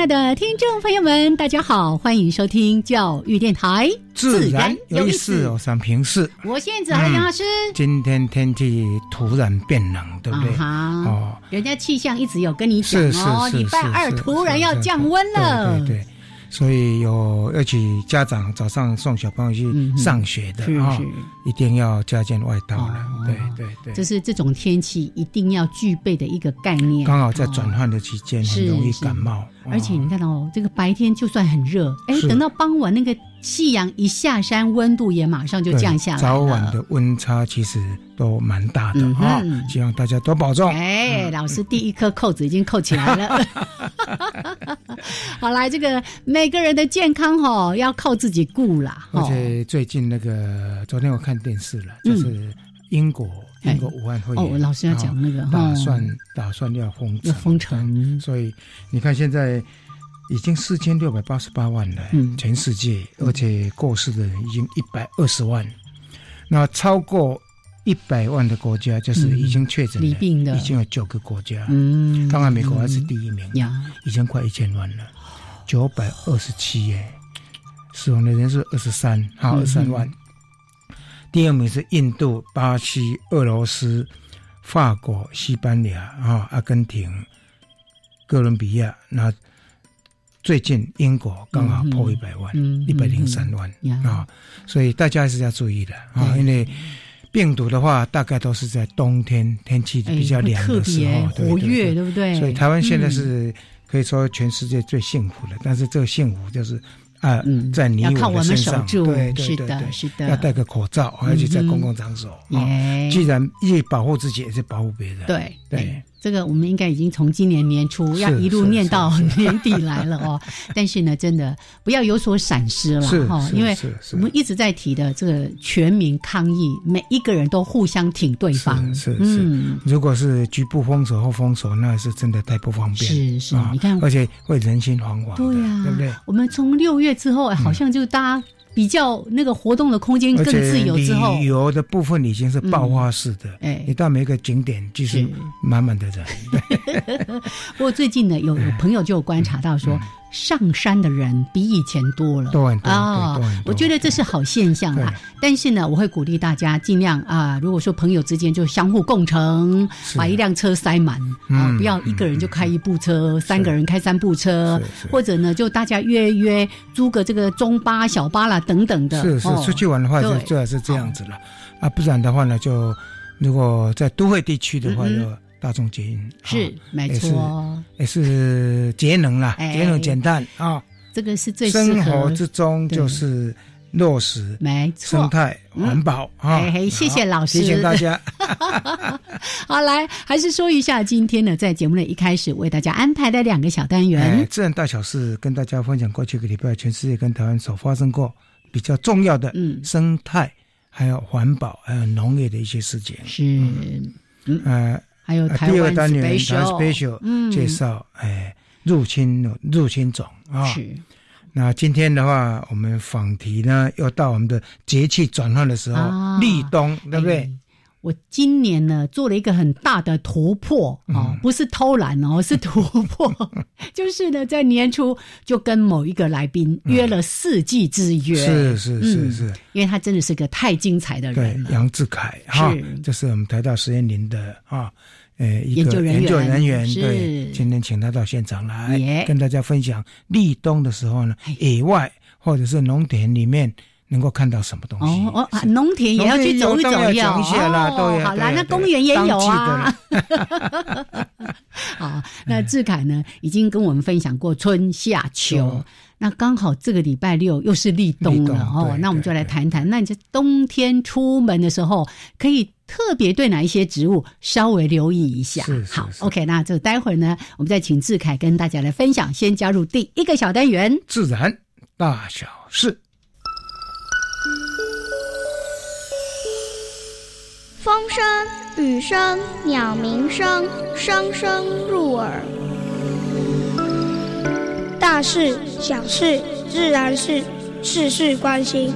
爱的听众朋友们，大家好，欢迎收听教育电台。自然有意思，我三平视。我现在杨老师。今天天气突然变冷，对不对？哦，人家气象一直有跟你讲哦，礼拜二突然要降温了。对对。所以有要去家长早上送小朋友去上学的啊，一定要加件外套了。对对对，这是这种天气一定要具备的一个概念。刚好在转换的期间，很容易感冒。而且你看到这个白天就算很热，哎，等到傍晚那个。夕阳一下山，温度也马上就降下来早晚的温差其实都蛮大的啊！希望大家多保重。哎，老师第一颗扣子已经扣起来了。好来，这个每个人的健康哈要靠自己顾啦。而且最近那个，昨天我看电视了，就是英国英国武汉会哦，老师要讲那个打算打算要封要封城，所以你看现在。已经四千六百八十八万了，全世界，而且过世的人已经一百二十万。那超过一百万的国家，就是已经确诊的，已经有九个国家。嗯，当然美国还是第一名，已经快一千万了，九百二十七耶，死亡的人是二十三，好二十三万。第二名是印度、巴西、俄罗斯、法国、西班牙啊、阿根廷、哥伦比亚那。最近英国刚好破一百万，一百零三万啊，所以大家还是要注意的啊，因为病毒的话，大概都是在冬天天气比较凉的时候活跃，对。不对？所以台湾现在是可以说全世界最幸福的，但是这个幸福就是啊，在你我的身上，对对对对，是的，要戴个口罩，而且在公共场所啊，既然一保护自己，也是保护别人，对。对。这个我们应该已经从今年年初要一路念到年底来了哦，但是呢，真的不要有所闪失了哈，因为我们一直在提的这个全民抗疫，每一个人都互相挺对方。是是，如果是局部封锁或封锁，那是真的太不方便。是是，你看，而且会人心惶惶。对呀，对不对？我们从六月之后，好像就大家。比较那个活动的空间更自由之后，旅游的部分已经是爆发式的。哎，你到每个景点就是满满的人。不过最近呢，有有朋友就观察到说。上山的人比以前多了。对啊！我觉得这是好现象啦。但是呢，我会鼓励大家尽量啊，如果说朋友之间就相互共乘，把一辆车塞满啊，不要一个人就开一部车，三个人开三部车，或者呢，就大家约约租个这个中巴、小巴啦等等的。是是，出去玩的话就最好是这样子了。啊，不然的话呢，就如果在都会地区的话就。大众捷运是没错，也是节能啦，节能减碳啊。这个是最生活之中就是落实，没错，生态环保啊。谢谢老师，提醒大家。好，来还是说一下今天呢，在节目的一开始为大家安排的两个小单元，自然大小事，跟大家分享过去一个礼拜全世界跟台湾所发生过比较重要的嗯。生态还有环保还有农业的一些事情。是，嗯。呃。还有第二个单元，special 介绍，哎，入侵入侵种啊。是。那今天的话，我们访题呢，又到我们的节气转换的时候，立冬，对不对？我今年呢做了一个很大的突破啊，不是偷懒哦，是突破，就是呢在年初就跟某一个来宾约了四季之约，是是是是，因为他真的是个太精彩的人了。杨志凯哈，这是我们台大实验林的啊。呃，一个研究人员对，今天请他到现场来跟大家分享立冬的时候呢，野外或者是农田里面。能够看到什么东西？哦哦，农田也要去走一走，要讲一下啦。对，好啦，那公园也有啊。好，那志凯呢，已经跟我们分享过春夏秋，那刚好这个礼拜六又是立冬了哦。那我们就来谈谈，那你这冬天出门的时候，可以特别对哪一些植物稍微留意一下？好，OK，那就待会儿呢，我们再请志凯跟大家来分享。先加入第一个小单元，自然大小事。风声、雨声、鸟鸣声，声声入耳。大事、小事、自然事，事事关心。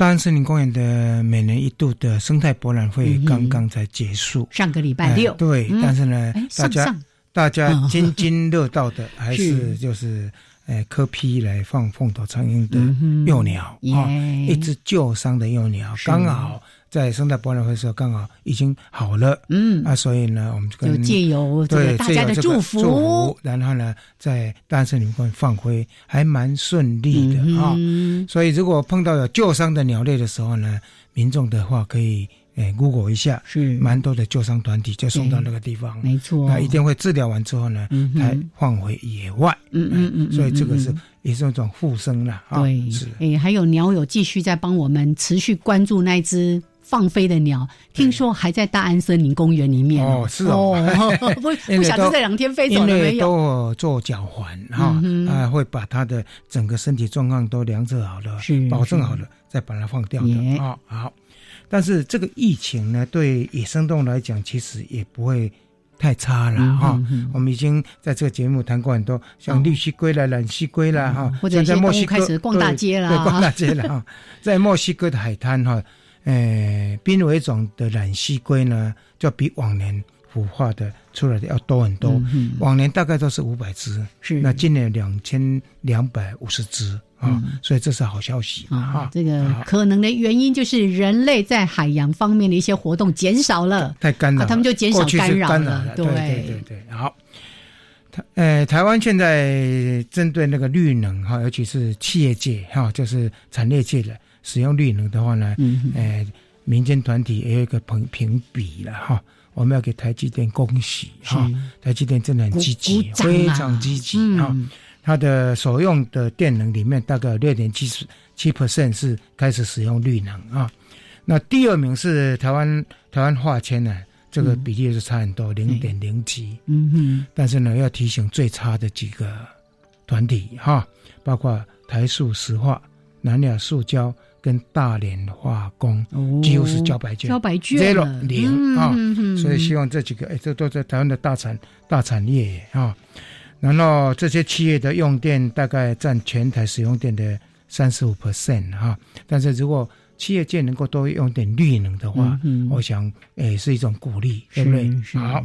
大安森林公园的每年一度的生态博览会刚刚才结束，上个礼拜六。对，但是呢，大家。大家津津乐道的 还是就是，诶，科批来放凤头苍蝇的幼鸟啊，一只旧伤的幼鸟，刚好在生态博览会的时候刚好已经好了，嗯啊，所以呢，我们就借由这个大家的祝福，然后呢，在大森林公园放飞还蛮顺利的啊，所以如果碰到有旧伤的鸟类的时候呢，民众的话可以。哎，Google 一下，是蛮多的救伤团体就送到那个地方，没错。那一定会治疗完之后呢，才放回野外。嗯嗯嗯，所以这个是也是一种复生了。对，是。哎，还有鸟友继续在帮我们持续关注那只放飞的鸟，听说还在大安森林公园里面。哦，是哦，不不晓得这两天飞走了没有？都做脚环哈，啊，会把它的整个身体状况都量测好了，是保证好了，再把它放掉的啊。好。但是这个疫情呢，对野生动物来讲，其实也不会太差了哈。我们已经在这个节目谈过很多，像绿蜥龟啦、蓝蜥龟啦哈，或者在墨西哥开始逛大街了，对，逛大街了哈。在墨西哥的海滩哈，呃，濒危种的染溪龟呢，就比往年孵化的出来的要多很多。往年大概都是五百只，是那今年两千两百五十只。啊，所以这是好消息啊！这个可能的原因就是人类在海洋方面的一些活动减少了，太干扰，他们就减少干扰了。对对对对，好。台呃，台湾现在针对那个绿能哈，尤其是企业界哈，就是产业界的使用绿能的话呢，嗯，呃，民间团体也有一个评评比了哈。我们要给台积电恭喜哈，台积电真的很积极，非常积极哈。它的所用的电能里面，大概六点七十七 percent 是开始使用绿能啊。那第二名是台湾台湾化纤呢，这个比例是差很多，零点零七。嗯嗯。但是呢，要提醒最差的几个团体哈，包括台塑石化、南亚塑胶跟大连化工，几乎是交白卷，交白卷。零啊。所以希望这几个，哎，这都在台湾的大产大产业啊。然后这些企业的用电大概占全台使用电的三十五 percent 哈，但是如果企业界能够多用点绿能的话，我想诶是一种鼓励，对不对？好，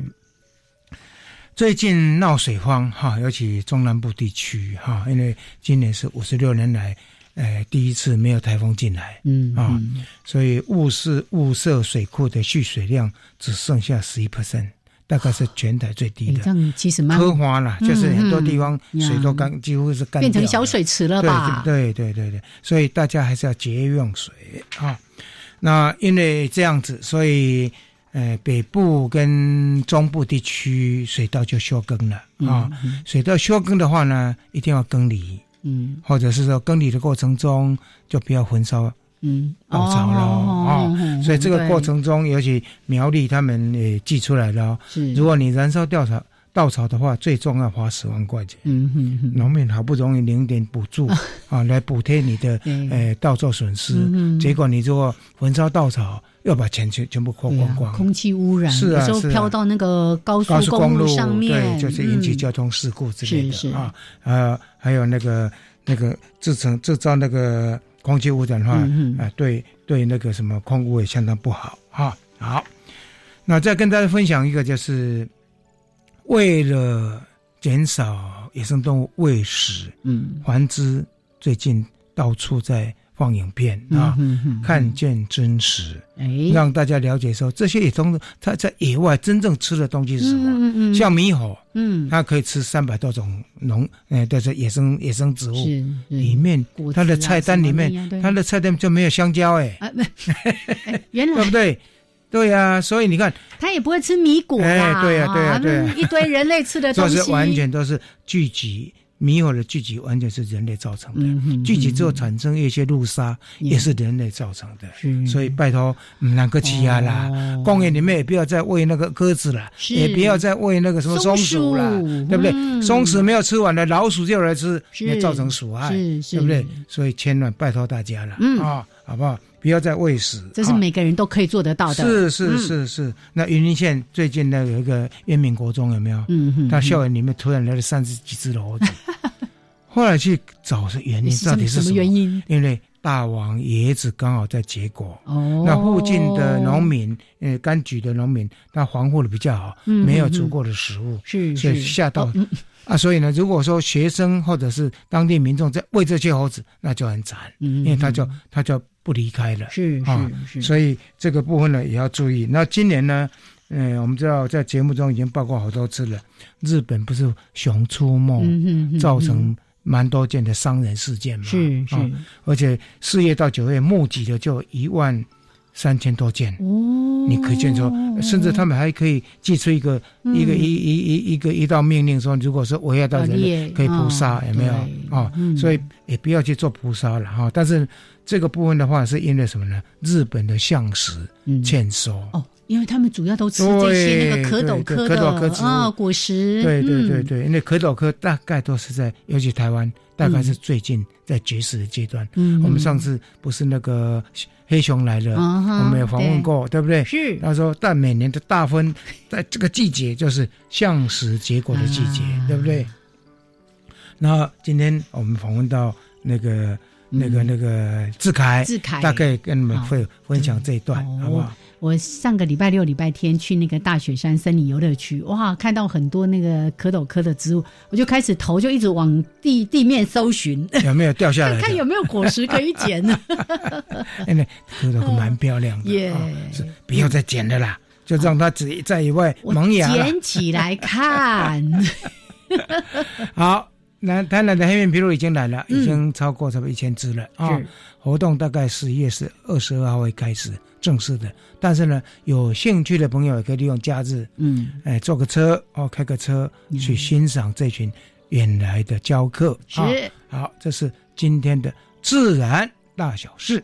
最近闹水荒哈，尤其中南部地区哈，因为今年是五十六年来诶第一次没有台风进来，嗯啊，所以雾室雾社水库的蓄水量只剩下十一 percent。大概是全台最低的，这样其实蛮科花了，就是很多地方水都干，几乎是干变成小水池了吧？对对对对，所以大家还是要节约用水啊。那因为这样子，所以呃，北部跟中部地区水稻就休耕了啊。水稻休耕的话呢，一定要耕犁，嗯，或者是说耕犁的过程中就不要焚烧。嗯，稻草了哦，所以这个过程中，尤其苗栗他们也寄出来了。是，如果你燃烧稻草稻草的话，最重要花十万块钱。嗯哼哼，农民好不容易领点补助啊，来补贴你的呃稻作损失，结果你如果焚烧稻草，要把钱全全部花光光，空气污染，是啊，有时候飘到那个高速公路上面，对，就是引起交通事故之类的啊。呃，还有那个那个制成制造那个。空气污染的话，啊，对对，那个什么空污也相当不好哈。好，那再跟大家分享一个，就是为了减少野生动物喂食、嗯，环知，最近到处在放影片啊，看见真实，让大家了解说这些野动物它在野外真正吃的东西是什么。像猕猴，嗯，它可以吃三百多种农，呃，都是野生野生植物。里面它的菜单里面，它的菜单就没有香蕉，哎，原来。对不对？对呀，所以你看，它也不会吃米果哎，对呀，对呀，对，一堆人类吃的东西，完全都是聚集。猕猴的聚集完全是人类造成的，聚集之后产生一些路杀，也是人类造成的。所以拜托，两个欺压啦，公园里面也不要再喂那个鸽子了，也不要再喂那个什么松鼠。了，对不对？松鼠没有吃完的，老鼠就来吃，也造成鼠害，对不对？所以千万拜托大家了啊，好不好？不要再喂食，这是每个人都可以做得到的。是是是是，那云林县最近呢有一个渊明国中有没有？嗯哼，他校园里面突然来了三十几只猴子，后来去找是原因，到底是什么？原因？因为大王椰子刚好在结果，哦，那附近的农民，呃，柑橘的农民，他防护的比较好，没有足够的食物，是，所以吓到。啊，所以呢，如果说学生或者是当地民众在喂这些猴子，那就很惨，因为他就他就不离开了，是啊，所以这个部分呢也要注意。那今年呢，嗯，我们知道在节目中已经报告好多次了，日本不是熊出没，造成蛮多件的伤人事件嘛，是是，而且四月到九月募集的就一万。三千多件，哦，你可见说，甚至他们还可以寄出一个一个一一一一个一道命令，说如果说我要到人类，可以捕杀，有没有？啊？所以也不要去做捕杀了哈。但是这个部分的话，是因为什么呢？日本的相实欠收。哦，因为他们主要都吃这些那个蝌蚪科的啊果实，对对对对，因为蝌蚪科大概都是在，尤其台湾。大概是最近在绝食的阶段。嗯，我们上次不是那个黑熊来了，我们有访问过，对不对？是。他说，但每年的大分在这个季节就是向食结果的季节，对不对？那今天我们访问到那个、那个、那个志凯，志凯大概跟你们会分享这一段，好不好？我上个礼拜六、礼拜天去那个大雪山森林游乐区，哇，看到很多那个蝌蚪科的植物，我就开始头就一直往地地面搜寻，有没有掉下来？看有没有果实可以捡呢？因为蝌蚪蛮漂亮的，耶，不要再捡了啦，就让它只在野外萌芽。捡起来看。好，那台南的黑面琵鹭已经来了，已经超过差不多一千只了啊。活动大概十一月是二十二号会开始。正式的，但是呢，有兴趣的朋友也可以利用假日，嗯，哎，坐个车哦，开个车去欣赏这群远来的教客。是，好，这是今天的自然大小事。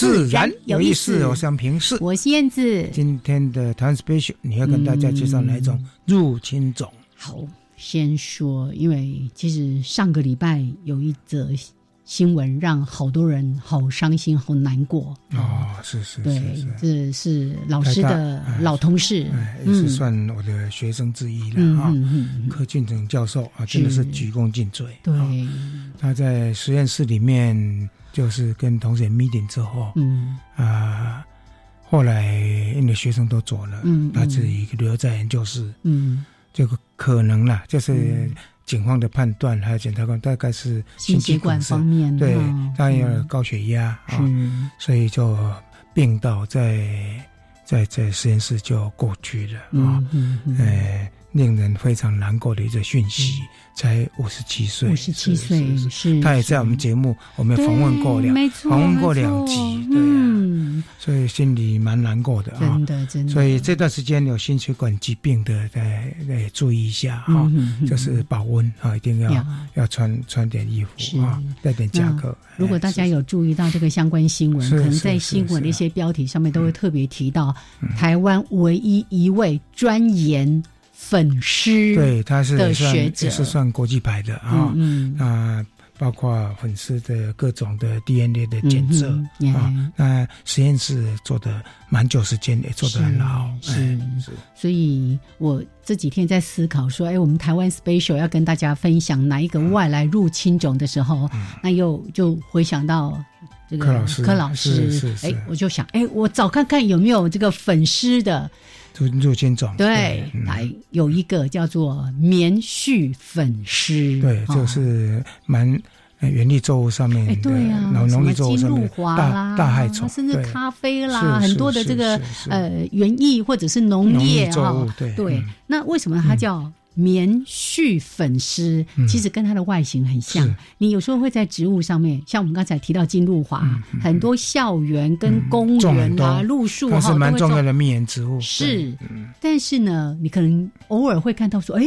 自然有意思，我想平视。我是燕子。今天的 Time special，你要跟大家介绍哪一种入侵种？好，先说，因为其实上个礼拜有一则新闻，让好多人好伤心、好难过。哦，是是，对，这是老师的老同事，也是算我的学生之一了啊。柯俊成教授啊，真的是鞠躬尽瘁。对，他在实验室里面。就是跟同学 meeting 之后，嗯。啊，后来因为学生都走了，嗯，他自己留在研究室，嗯，这个可能啦，就是警方的判断还有检察官大概是心血管方面，对，他有高血压啊，所以就病倒在在在实验室就过去了啊，嗯，哎，令人非常难过的一个讯息。才五十七岁，五十七岁是，他也在我们节目，我们访问过两，访问过两集，对，所以心里蛮难过的啊，真的真的。所以这段时间有心血管疾病的，在在注意一下哈，就是保温啊，一定要要。穿穿点衣服啊，带点夹克。如果大家有注意到这个相关新闻，可能在新闻的一些标题上面都会特别提到，台湾唯一一位专研。粉丝对，他是的学者。是算国际牌的啊，啊，包括粉丝的各种的 DNA 的检测啊，那实验室做的蛮久时间，也做的很好，是是。所以我这几天在思考说，哎，我们台湾 special 要跟大家分享哪一个外来入侵种的时候，那又就回想到这个柯老师，柯老师，哎，我就想，哎，我找看看有没有这个粉丝的。入侵种。对，来有一个叫做棉絮粉虱，对，就是蛮园艺作物上面，哎，对呀，农业作物上面大大害虫，甚至咖啡啦，很多的这个呃园艺或者是农业哈，对，那为什么它叫？棉絮粉丝其实跟它的外形很像，你有时候会在植物上面，像我们刚才提到金露华，很多校园跟公园啊、路树哈，是蛮重要的蜜源植物。是，但是呢，你可能偶尔会看到说，哎，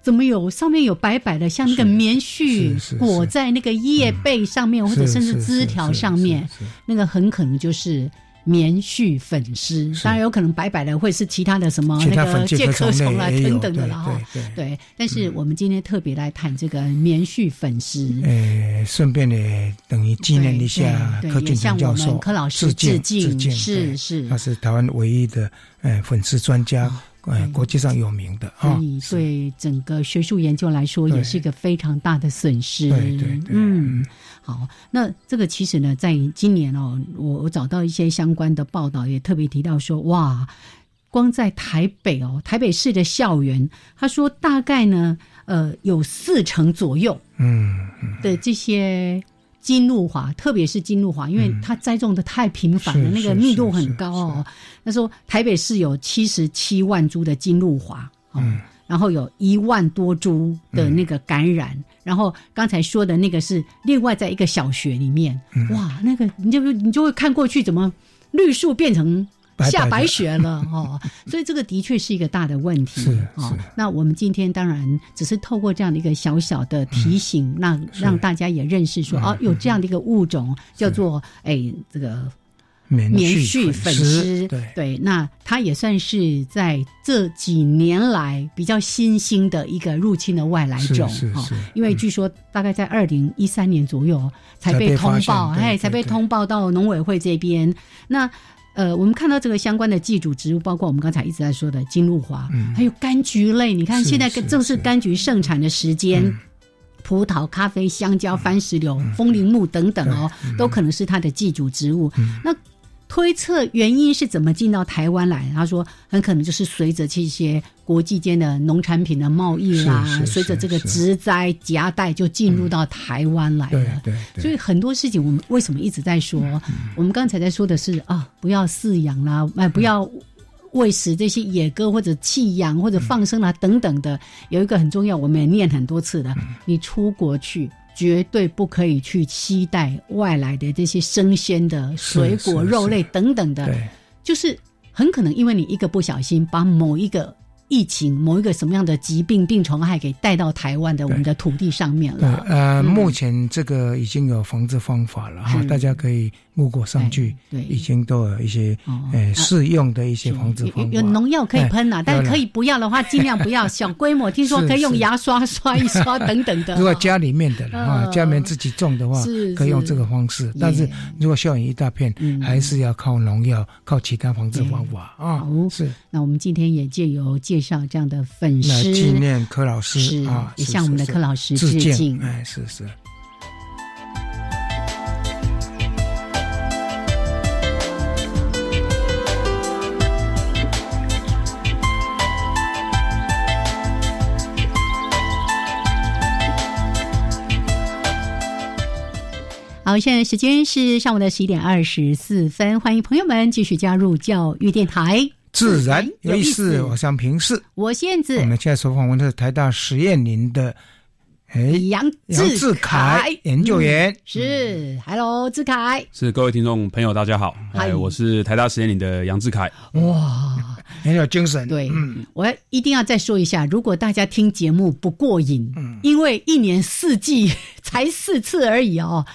怎么有上面有白白的，像那个棉絮裹在那个叶背上面，或者甚至枝条上面，那个很可能就是。棉絮粉丝，当然有可能白白的会是其他的什么那个介壳虫啊等等的了哈。对，但是我们今天特别来谈这个棉絮粉丝。呃，顺便呢，等于纪念一下柯俊成教授，柯老师致敬，是是，他是台湾唯一的呃粉丝专家。哎，国际上有名的啊，对整个学术研究来说，也是一个非常大的损失。对对对，嗯，好，那这个其实呢，在今年哦，我我找到一些相关的报道，也特别提到说，哇，光在台北哦，台北市的校园，他说大概呢，呃，有四成左右，嗯，的这些。金露华，特别是金露华，因为它栽种的太频繁了，那个密度很高哦。他说台北市有七十七万株的金露华，嗯，然后有一万多株的那个感染，然后刚才说的那个是另外在一个小学里面，哇，那个你就你就会看过去，怎么绿树变成。下白雪了 哦，所以这个的确是一个大的问题。是是。那我们今天当然只是透过这样的一个小小的提醒，那让大家也认识说，哦，有这样的一个物种叫做哎这个棉絮粉丝。对对，那它也算是在这几年来比较新兴的一个入侵的外来种哈。因为据说大概在二零一三年左右才被通报，哎，才被通报到农委会这边。那呃，我们看到这个相关的寄主植物，包括我们刚才一直在说的金露华，还有柑橘类。你看，现在正是柑橘盛产的时间，葡萄、咖啡、香蕉、番石榴、风铃木等等哦，都可能是它的寄主植物。那推测原因是怎么进到台湾来？他说，很可能就是随着这些国际间的农产品的贸易啦，随着这个植栽夹带就进入到台湾来了。对对。所以很多事情，我们为什么一直在说？我们刚才在说的是啊，不要饲养啦，哎，不要喂食这些野鸽或者弃养或者放生啦等等的。有一个很重要，我们也念很多次的，你出国去。绝对不可以去期待外来的这些生鲜的水果、肉类等等的，就是很可能因为你一个不小心把某一个。疫情某一个什么样的疾病病虫害给带到台湾的我们的土地上面了？呃，目前这个已经有防治方法了哈，大家可以路过上去，对，已经都有一些呃适用的一些防治方法。有农药可以喷啊，但是可以不要的话，尽量不要小规模。听说可以用牙刷刷一刷等等的。如果家里面的啊，家里面自己种的话，可以用这个方式。但是如果校园一大片，还是要靠农药，靠其他防治方法啊。是。那我们今天也借由借。介绍这样的粉丝纪念柯老师啊，也向我们的柯老师致敬。哎，是是。好，现在时间是上午的十一点二十四分，欢迎朋友们继续加入教育电台。自然有意思，我想平视，我燕子。我们现在所访问的是台大实验林的哎杨杨志凯研究员，是，Hello，志凯，是各位听众朋友，大家好，哎，我是台大实验林的杨志凯，哇，很有精神。对，我要一定要再说一下，如果大家听节目不过瘾，因为一年四季 才四次而已哦。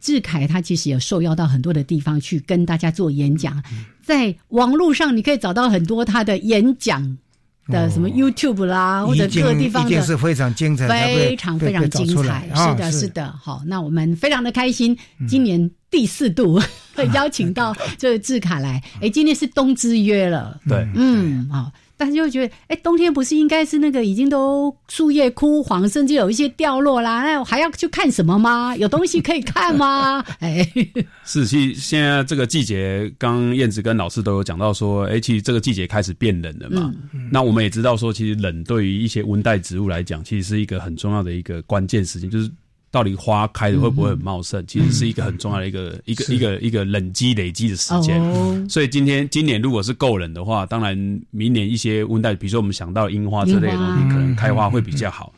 志凯他其实有受邀到很多的地方去跟大家做演讲，在网络上你可以找到很多他的演讲的什么 YouTube 啦，或者各个地方的，是非常精彩，非常非常精彩。是的，是的。好，那我们非常的开心，今年第四度 会邀请到这个志凯来。哎，今天是冬之约了，对，嗯，好。大家就会觉得，哎，冬天不是应该是那个已经都树叶枯黄，甚至有一些掉落啦，那还要去看什么吗？有东西可以看吗？哎，是，其实现在这个季节，刚燕子跟老师都有讲到说，哎，其实这个季节开始变冷了嘛。那我们也知道说，其实冷对于一些温带植物来讲，其实是一个很重要的一个关键事情，就是。到底花开的会不会很茂盛？其实是一个很重要的一个一个一个一个冷积累积的时间。所以今天今年如果是够冷的话，当然明年一些温带，比如说我们想到樱花之类的东西，可能开花会比较好。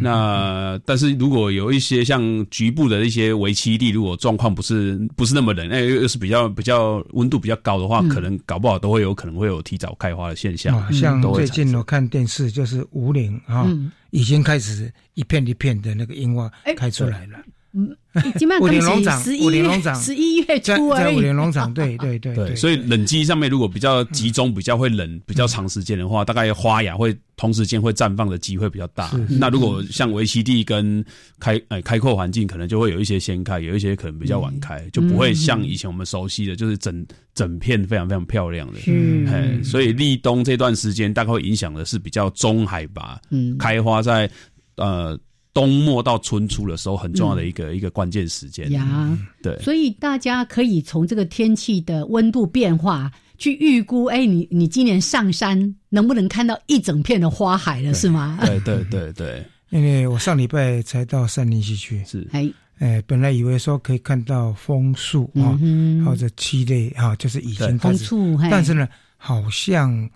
那但是如果有一些像局部的一些为期地，如果状况不是不是那么冷，那又是比较比较温度比较高的话，可能搞不好都会有可能会有提早开花的现象。像最近我看电视，就是五岭啊，已经开始一片一片的那个樱花开出来了。嗯，五林农场，五林农场，十一月初在五林农场，对对对对，所以冷机上面如果比较集中，比较会冷，比较长时间的话，大概花芽会同时间会绽放的机会比较大。那如果像维西地跟开呃开阔环境，可能就会有一些先开，有一些可能比较晚开，就不会像以前我们熟悉的就是整整片非常非常漂亮的。嗯，所以立冬这段时间大概会影响的是比较中海拔，嗯，开花在呃。冬末到春初的时候，很重要的一个一个关键时间。呀。对，所以大家可以从这个天气的温度变化去预估，哎，你你今年上山能不能看到一整片的花海了，是吗？对对对对，因为我上礼拜才到山林溪去，是。哎哎，本来以为说可以看到枫树啊，或者七类啊，就是已经枫树，但是呢，好像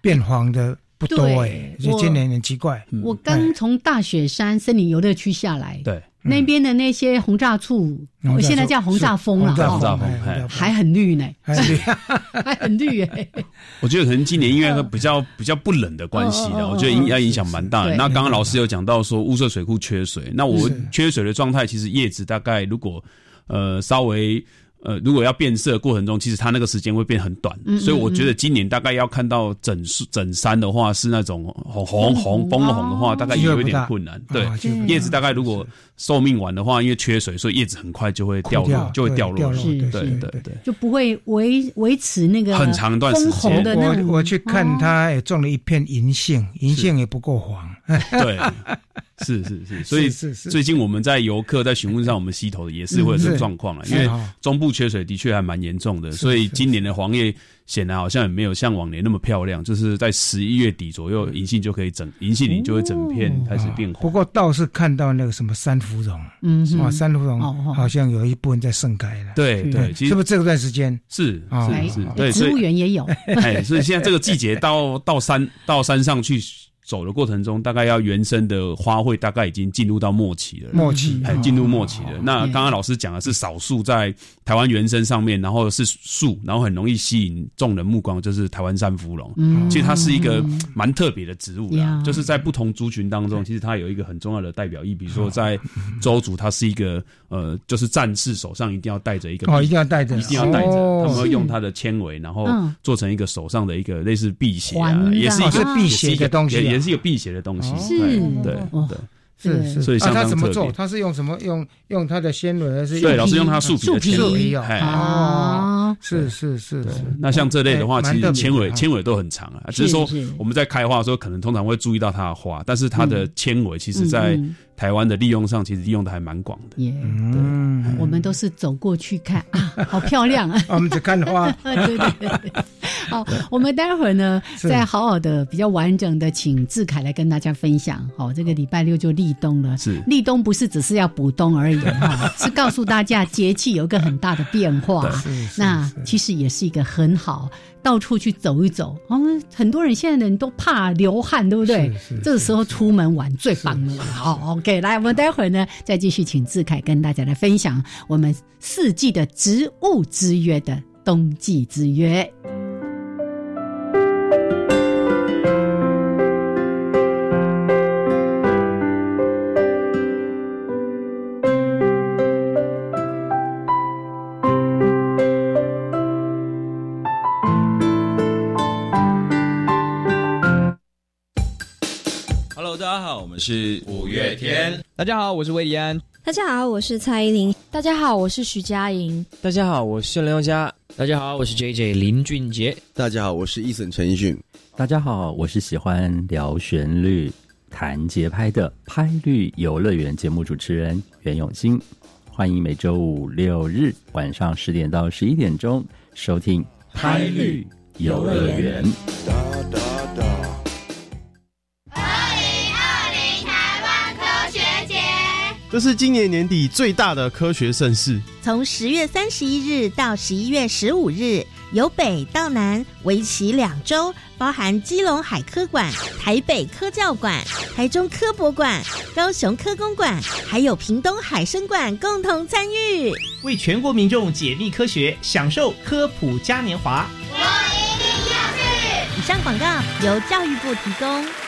变黄的。不多哎，就今年很奇怪。我刚从大雪山森林游乐区下来，对那边的那些红炸树，我现在叫红炸枫了，红炸枫还很绿呢，还 很绿哎。我觉得可能今年因为比较比较不冷的关系的，我觉得应该影响蛮大的。那刚刚老师有讲到说雾社水库缺水，那我缺水的状态，其实叶子大概如果呃稍微。呃，如果要变色过程中，其实它那个时间会变很短，所以我觉得今年大概要看到整树整山的话，是那种红红红枫红的话，大概也有一点困难。对，叶子大概如果寿命晚的话，因为缺水，所以叶子很快就会掉落，就会掉落。对对对，就不会维维持那个很长一段时间。我我去看它，也种了一片银杏，银杏也不够黄。对。是是是，所以最近我们在游客在询问上，我们溪头的也是会有这个状况了，因为中部缺水的确还蛮严重的，所以今年的黄叶显然好像也没有像往年那么漂亮，就是在十一月底左右，银杏就可以整银杏林就会整片开始变黄。不过倒是看到那个什么珊瑚榕，嗯，哇，珊瑚榕好像有一部分在盛开了。对对，是不是这段时间是是是，对，植物园也有。哎，所以现在这个季节到到山到山上去。走的过程中，大概要原生的花卉大概已经进入到末期了，末期，还进入末期了。那刚刚老师讲的是少数在台湾原生上面，然后是树，然后很容易吸引众人目光，就是台湾山芙蓉。嗯，其实它是一个蛮特别的植物的，就是在不同族群当中，其实它有一个很重要的代表意。比如说在周族，它是一个呃，就是战士手上一定要带着一个哦，一定要带着，一定要带着，他们会用它的纤维，然后做成一个手上的一个类似辟邪啊，也是一个辟邪的东西。是一个辟邪的东西，是，对对，是是，所以像他怎么做？他是用什么？用用他的纤维还是？对，老师用他树皮的纤维啊，是是是是。那像这类的话，其实纤维纤维都很长啊，只是说我们在开花的时候，可能通常会注意到它的花，但是它的纤维其实在。台湾的利用上其实利用的还蛮广的，耶，对，我们都是走过去看。啊，好漂亮啊，我们只看花，对对对，好，我们待会儿呢再好好的比较完整的请志凯来跟大家分享，好，这个礼拜六就立冬了，是。立冬不是只是要补冬而已哈，是告诉大家节气有一个很大的变化，那其实也是一个很好。到处去走一走。哦，很多人现在人都怕流汗，对不对？这个时候出门玩最棒了。好，OK，来，我们待会儿呢再继续请志凯跟大家来分享我们四季的植物之约的冬季之约。是五月天。大家好，我是魏迪安。大家好，我是蔡依林。大家好，我是徐佳莹。大家好，我是林宥嘉。大家好，我是 J J 林俊杰。大家好，我是 Eason 陈奕迅。大家好，我是喜欢聊旋律、弹节拍的拍律游乐园节目主持人袁永新。欢迎每周五六日晚上十点到十一点钟收听拍律游乐园。这是今年年底最大的科学盛事。从十月三十一日到十一月十五日，由北到南，为期两周，包含基隆海科馆、台北科教馆、台中科博馆、高雄科工馆，还有屏东海生馆共同参与，为全国民众解密科学，享受科普嘉年华。我一定要去！以上广告由教育部提供。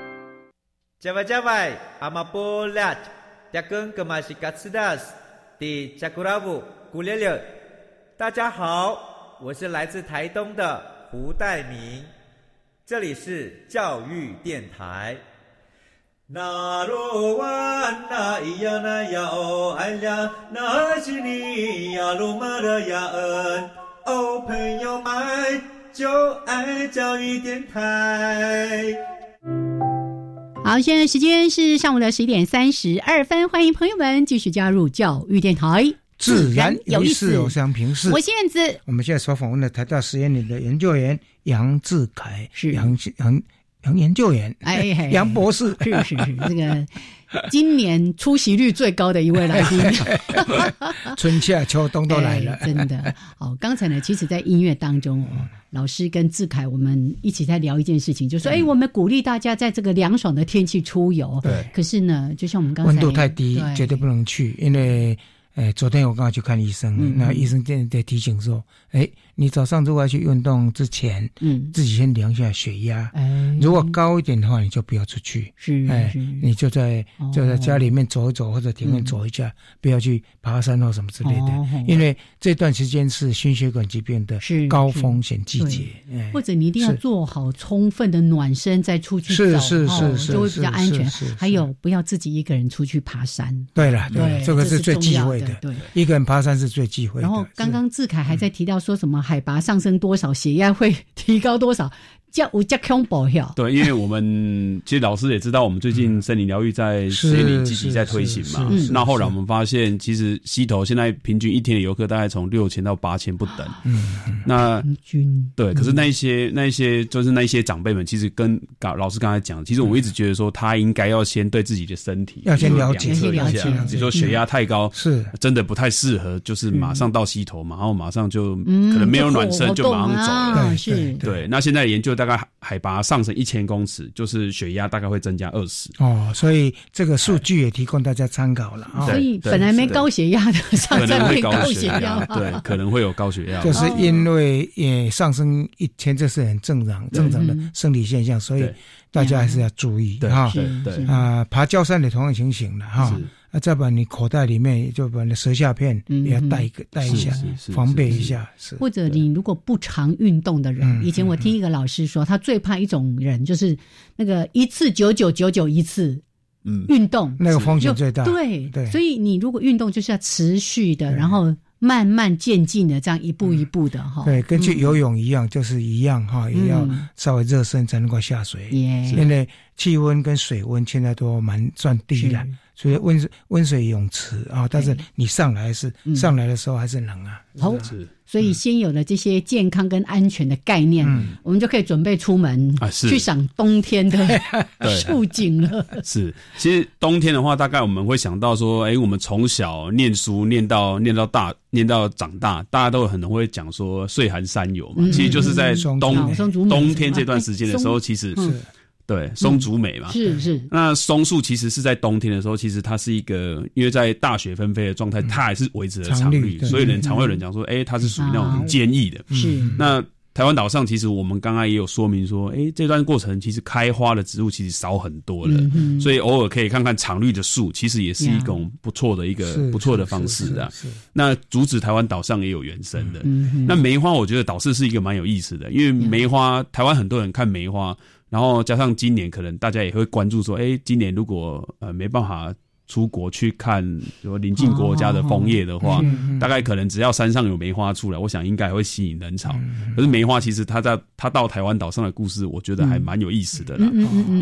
加外加外，阿玛波拉，扎根格玛西卡斯达斯，迪加古拉布古列列。大家好，我是来自台东的胡代明，这里是教育电台。那罗哇那咿呀那呀哦哎呀，那是你呀鲁玛的呀恩哦，朋友们就爱教育电台。好，现在时间是上午的十一点三十二分，欢迎朋友们继续加入教育电台，自然有意思，我相平视。我现在，我们现在所访问的台大实验里的研究员杨志凯，是。杨杨杨研究员，哎，杨博士，是是是，这个今年出席率最高的一位来宾，春夏秋冬都来了，真的。好，刚才呢，其实，在音乐当中哦。老师跟志凯，我们一起在聊一件事情，就说：哎，我们鼓励大家在这个凉爽的天气出游。对。可是呢，就像我们刚才温度太低，绝对不能去，因为。哎，昨天我刚刚去看医生，那医生在在提醒说：，哎，你早上如果要去运动之前，嗯，自己先量一下血压，哎，如果高一点的话，你就不要出去，是，哎，你就在就在家里面走一走，或者庭院走一下，不要去爬山或什么之类的，因为这段时间是心血管疾病的高风险季节，或者你一定要做好充分的暖身再出去走，是是是，就会比较安全。还有，不要自己一个人出去爬山。对了，对，这个是最忌讳的。对，一个人爬山是最忌讳。然后刚刚志凯还在提到说什么海拔上升多少，血压会 提高多少。叫无加恐保险。对，因为我们其实老师也知道，我们最近森林疗愈在森林积极在推行嘛。那后来我们发现，其实溪头现在平均一天的游客大概从六千到八千不等。嗯，那均对，可是那一些那一些就是那一些长辈们，其实跟刚老师刚才讲，其实我一直觉得说，他应该要先对自己的身体要先了解一下，比如说血压太高，是真的不太适合，就是马上到溪头嘛，然后马上就可能没有暖身就马上走了。是，对。那现在研究大概海拔。上升一千公尺，就是血压大概会增加二十。哦，所以这个数据也提供大家参考了所以本来没高血压的，上升会高血压，对，可能会有高血压，就是因为也上升一千，这是很正常正常的生理现象，所以大家还是要注意哈。对啊，爬高山的同样情形的哈。啊，再把你口袋里面就把那舌下片也要带一个带一下，防备一下。是。或者你如果不常运动的人，以前我听一个老师说，他最怕一种人，就是那个一次九九九九一次，嗯，运动。那个风险最大。对对，所以你如果运动就是要持续的，然后慢慢渐进的，这样一步一步的哈。对，跟去游泳一样，就是一样哈，也要稍微热身才能够下水。因为气温跟水温现在都蛮算低了，所以温温水泳池啊，但是你上来是上来的时候还是冷啊。好，所以先有了这些健康跟安全的概念，我们就可以准备出门去赏冬天的树 景了。是，其实冬天的话，大概我们会想到说，哎，我们从小念书念到念到大。念到长大，大家都很会讲说“岁寒三友”嘛，其实就是在冬冬天这段时间的时候，其实是对松竹梅嘛，是是。那松树其实是在冬天的时候，其实它是一个，因为在大雪纷飞的状态，它还是维持了常绿，所以人常会有人讲说，哎，它是属于那种很坚毅的。是。那。台湾岛上，其实我们刚刚也有说明说，哎，这段过程其实开花的植物其实少很多了，所以偶尔可以看看常绿的树，其实也是一种不错的一个不错的方式的。那竹子台湾岛上也有原生的，那梅花我觉得岛是是一个蛮有意思的，因为梅花台湾很多人看梅花，然后加上今年可能大家也会关注说，哎，今年如果呃没办法。出国去看，说邻近国家的枫叶的话，大概可能只要山上有梅花出来，我想应该会吸引人潮。可是梅花其实它在它到台湾岛上的故事，我觉得还蛮有意思的啦，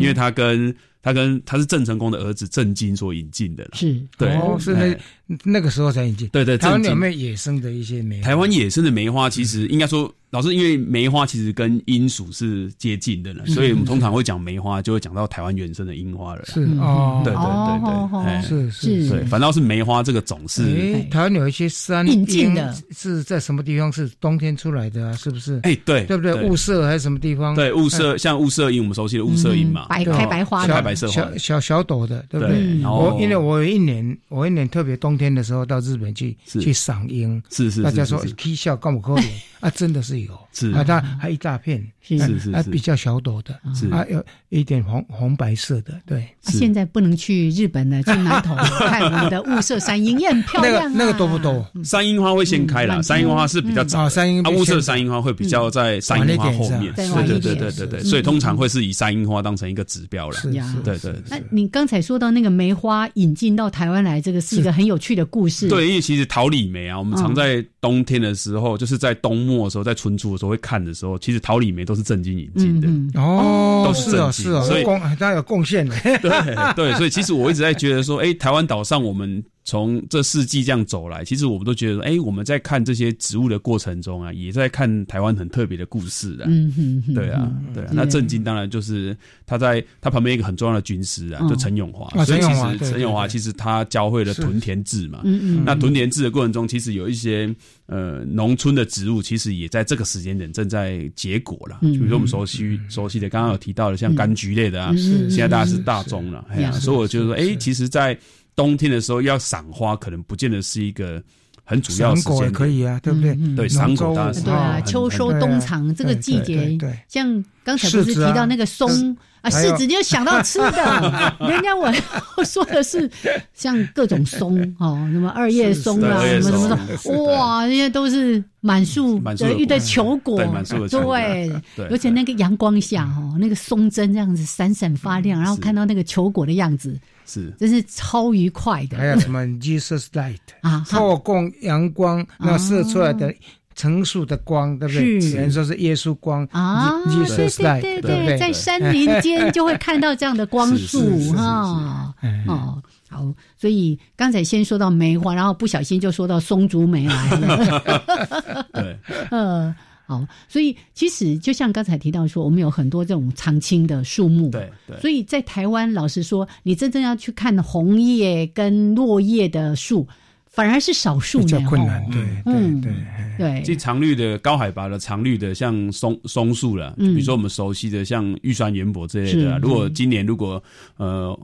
因为它跟。他跟他是郑成功的儿子郑经所引进的，是对，是那那个时候才引进。对对，台湾有没有野生的一些梅？台湾野生的梅花，其实应该说，老师因为梅花其实跟樱属是接近的了，所以我们通常会讲梅花，就会讲到台湾原生的樱花了。是哦，对对对对，是是对，反倒是梅花这个种是。台湾有一些山引进的，是在什么地方？是冬天出来的啊？是不是？哎，对，对不对？雾社还是什么地方？对，雾社像雾社樱，我们熟悉的雾社樱嘛，白开白花的。小小小朵的，对不对？我因为我有一年，我一年特别冬天的时候到日本去去赏樱，是是，大家说可笑，干不可怜 啊，真的是有，是。啊，它还一大片，是是是，啊，比较小朵的，是。啊，有一点红红白色的，对。现在不能去日本了，去南投看我们的雾色山樱，也很漂亮。那个那个多不多？山樱花会先开了，山樱花是比较早，山樱啊，雾色山樱花会比较在山樱花后面，对对对对对对，所以通常会是以山樱花当成一个指标了，是是，对对。那你刚才说到那个梅花引进到台湾来，这个是一个很有趣的故事。对，因为其实桃李梅啊，我们常在冬天的时候，就是在冬末的时候，在春初的时候会看的时候，其实桃李梅都是正经引进的哦，都是正经，所以贡 它有贡献的。对对，所以其实我一直在觉得说，哎，台湾岛上我们。从这世纪这样走来，其实我们都觉得，哎，我们在看这些植物的过程中啊，也在看台湾很特别的故事的。嗯哼，对啊，对啊。那郑经当然就是他在他旁边一个很重要的军师啊，就陈永华。所以其实陈永华其实他教会了屯田制嘛。嗯嗯。那屯田制的过程中，其实有一些呃农村的植物，其实也在这个时间点正在结果了。嗯。比如说我们熟悉熟悉的，刚刚有提到的像柑橘类的啊，现在大家是大众了。哎呀，所以我就说，哎，其实，在冬天的时候要赏花，可能不见得是一个很主要。赏果也可以啊，对不对？对，赏果当然是。对啊，秋收冬藏这个季节，像刚才不是提到那个松啊，柿子就想到吃的。人家我我说的是像各种松哦，什么二叶松啊，什么什么的，哇，那些都是满树的一堆球果，对，满树的球果。对，而且那个阳光下哦，那个松针这样子闪闪发亮，然后看到那个球果的样子。是，真是超愉快的。还有什么 Jesus light 啊？透过阳光那射出来的成熟的光，对不对？有人说是耶稣光啊，Jesus light，对对对，在山林间就会看到这样的光束哈。哦，好，所以刚才先说到梅花，然后不小心就说到松竹梅来了。对，嗯。好，所以其实就像刚才提到说，我们有很多这种常青的树木。对对。所以在台湾，老实说，你真正要去看红叶跟落叶的树，反而是少数。比较困难，对，嗯，对对。这常绿的高海拔的常绿的，像松松树了，比如说我们熟悉的像玉山圆柏之类的。如果今年如果呃。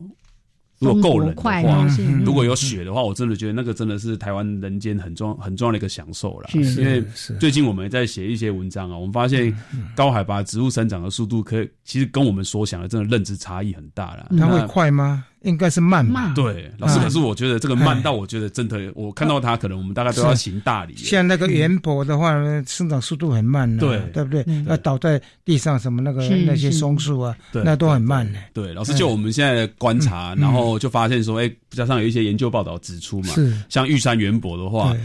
如果够冷的话，如果有雪的话，我真的觉得那个真的是台湾人间很重很重要的一个享受了。因为最近我们在写一些文章啊，我们发现高海拔植物生长的速度，可其实跟我们所想的真的认知差异很大了。它会快吗？应该是慢嘛？对，老师，可是我觉得这个慢到，我觉得真的，我看到它，可能我们大概都要行大礼。像那个圆柏的话，生长速度很慢呢，对，对不对？要倒在地上什么那个那些松树啊，那都很慢呢。对，老师，就我们现在的观察，然后就发现说，哎，加上有一些研究报道指出嘛，像玉山圆柏的话。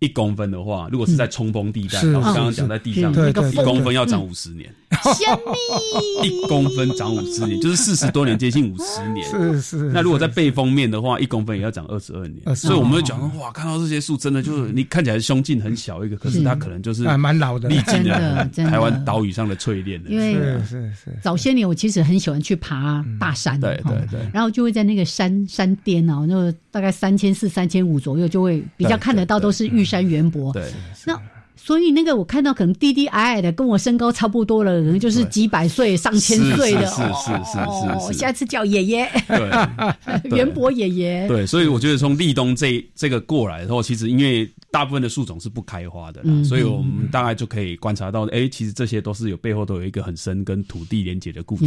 一公分的话，如果是在冲锋地带，是我刚刚讲在地上，一公分要长五十年，一公分长五十年，就是四十多年，接近五十年。是是。那如果在背风面的话，一公分也要长二十二年。所以我们会讲说，哇，看到这些树，真的就是你看起来胸径很小一个，可是它可能就是啊蛮老的，历经的了台湾岛屿上的淬炼的。因为是是是，早些年我其实很喜欢去爬大山，对对对，然后就会在那个山山巅哦，那大概三千四、三千五左右，就会比较看得到都是玉山渊博。对，那所以那个我看到可能低低矮矮的，跟我身高差不多了，可能就是几百岁、上千岁的，是是是是是，下次叫爷爷，对，圆柏爷爷。对，所以我觉得从立冬这这个过来的话，其实因为大部分的树种是不开花的啦，所以我们大概就可以观察到，哎，其实这些都是有背后都有一个很深跟土地连接的故事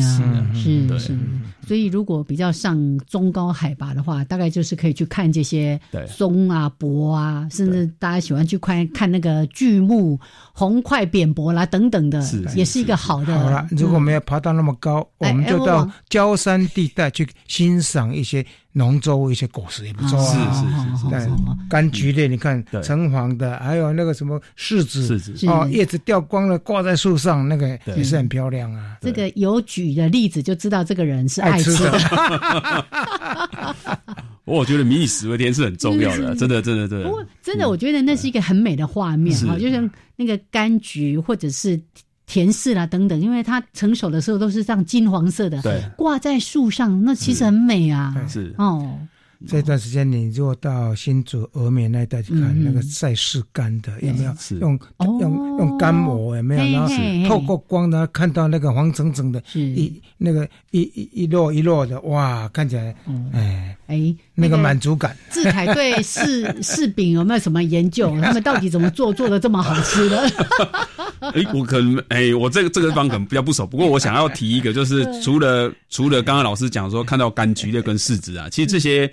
的。是是，所以如果比较上中高海拔的话，大概就是可以去看这些松啊、柏啊，甚至大家喜欢去看看那个巨木、红块扁柏啦等等的，也是一个好的。好了，如果没有爬到那么高，我们就到焦山地带去欣赏一些。农作物一些果实也不错啊，是是是，对，柑橘类你看橙黄的，还有那个什么柿子，哦，叶子掉光了挂在树上，那个也是很漂亮啊。这个有举的例子就知道这个人是爱吃的。我觉得民以食为天是很重要的，真的真的真的。不过真的，我觉得那是一个很美的画面哈，就像那个柑橘或者是。甜柿啦等等，因为它成熟的时候都是这样金黄色的，对。挂在树上，那其实很美啊。是。哦，这段时间你如果到新竹峨眉那一带去看，那个晒柿干的有没有？用用用干膜有没有？然后透过光呢，看到那个黄澄澄的，一那个一一一摞一摞的，哇，看起来，哎。哎，那个满足感。志凯对柿柿饼有没有什么研究？他们到底怎么做，做的这么好吃的？哎，我可能哎，我这个这个地方可能比较不熟。不过我想要提一个，就是除了除了刚刚老师讲说看到柑橘类跟柿子啊，其实这些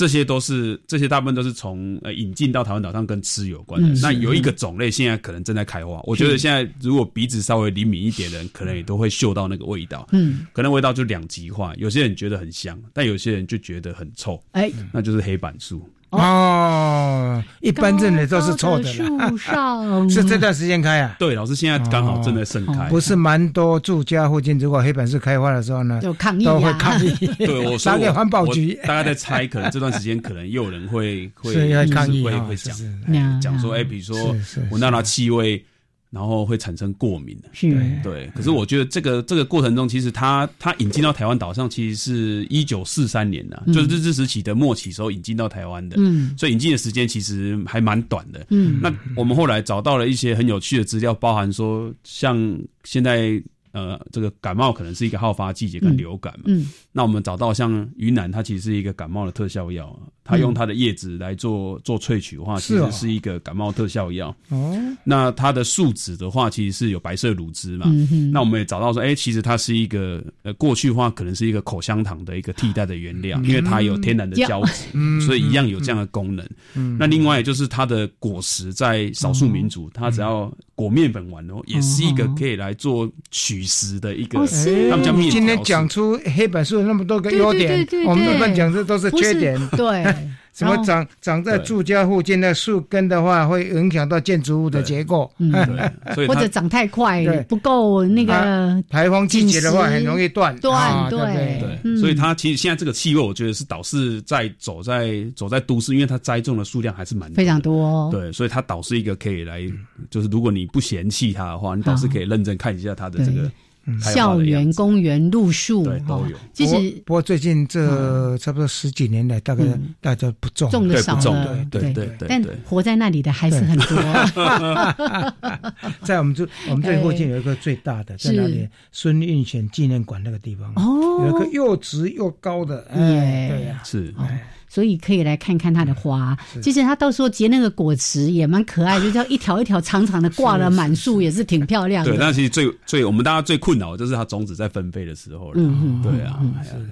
这些都是这些大部分都是从呃引进到台湾岛上跟吃有关的。那有一个种类现在可能正在开花，我觉得现在如果鼻子稍微灵敏一点的人，可能也都会嗅到那个味道。嗯，可能味道就两极化，有些人觉得很香，但有些人就觉得很臭。哎，那就是黑板树。哦，一般认为都是错的树上是这段时间开啊？对，老师现在刚好正在盛开。不是蛮多住家附近，如果黑板树开花的时候呢，就抗议，都会抗议。对，我打给环保局。大家在猜，可能这段时间可能又有人会会抗议，会会讲讲说，哎，比如说闻到那气味。然后会产生过敏的，是，对。可是我觉得这个这个过程中，其实它它引进到台湾岛上，其实是一九四三年的，就是日治时期的末期时候引进到台湾的，嗯，所以引进的时间其实还蛮短的，嗯。那我们后来找到了一些很有趣的资料，包含说像现在。呃，这个感冒可能是一个好发季节跟流感嘛。嗯，那我们找到像云南，它其实是一个感冒的特效药，它用它的叶子来做做萃取的话，其实是一个感冒特效药。哦，那它的树脂的话，其实是有白色乳汁嘛。嗯那我们也找到说，哎，其实它是一个呃，过去的话可能是一个口香糖的一个替代的原料，因为它有天然的胶质，所以一样有这样的功能。嗯，那另外就是它的果实，在少数民族，它只要裹面粉完哦，也是一个可以来做取。食的一个，他们叫面今天讲出黑板树那么多个优点，我们一般讲这都是缺点。对，什么长长在住家附近的树根的话，会影响到建筑物的结构。嗯，或者长太快，不够那个台风季节的话，很容易断。断。对对，所以它其实现在这个气味，我觉得是导致在走在走在都市，因为它栽种的数量还是蛮非常多。对，所以它导致一个可以来，就是如果你不嫌弃它的话，你倒是可以认真看一下它的这个。校园、公园、路树都有。其实，不过最近这差不多十几年来，大概大家不种，种的少了。对对对。但活在那里的还是很多。在我们这我们这附近有一个最大的，在那里？孙运璇纪念馆那个地方，哦，有一个又直又高的，哎，对呀，是。所以可以来看看它的花。其实它到时候结那个果实也蛮可爱，就叫一条一条长长的挂了满树，也是挺漂亮的。对，那其实最最我们大家最困扰的就是它种子在分飞的时候了。嗯嗯，对啊，